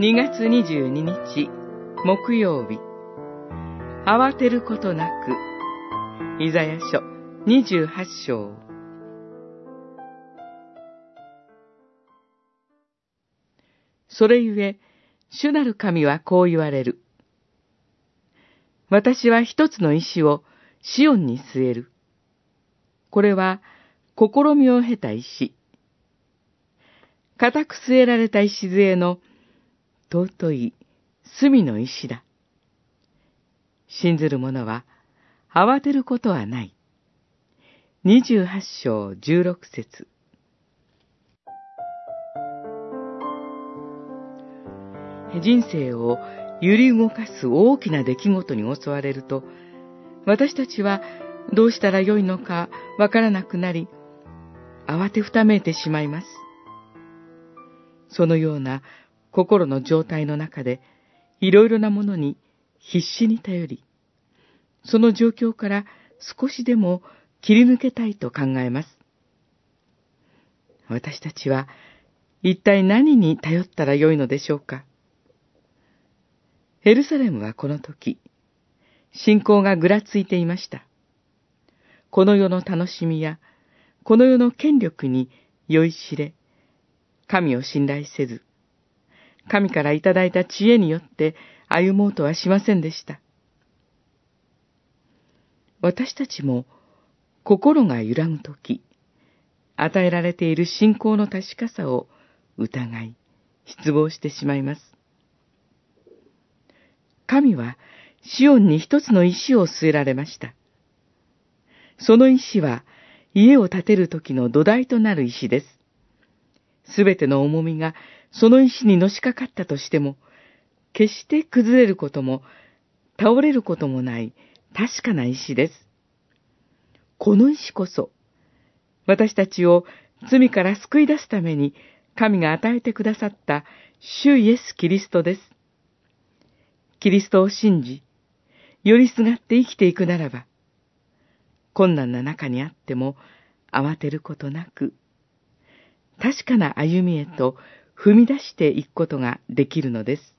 2月22日木曜日。慌てることなくイザヤ書28章。それゆえ主なる神はこう言われる。私は一つの石をシオンに据える。これは試みを経た石。固く据えられた礎の尊い隅の石だ。信ずる者は慌てることはない。二十八章十六節人生を揺り動かす大きな出来事に襲われると、私たちはどうしたらよいのかわからなくなり、慌てふためいてしまいます。そのような心の状態の中で、いろいろなものに必死に頼り、その状況から少しでも切り抜けたいと考えます。私たちは一体何に頼ったらよいのでしょうか？エルサレムはこの時、信仰がぐらついていました。この世の楽しみや、この世の権力に酔いしれ、神を信頼せず、神からいただいた知恵によって歩もうとはしませんでした。私たちも心が揺らぐとき、与えられている信仰の確かさを疑い、失望してしまいます。神はシオンに一つの石を据えられました。その石は家を建てる時の土台となる石です。すべての重みがその石にのしかかったとしても、決して崩れることも、倒れることもない確かな石です。この石こそ、私たちを罪から救い出すために神が与えてくださった主イエス・キリストです。キリストを信じ、寄りすがって生きていくならば、困難な中にあっても慌てることなく、確かな歩みへと踏み出していくことができるのです。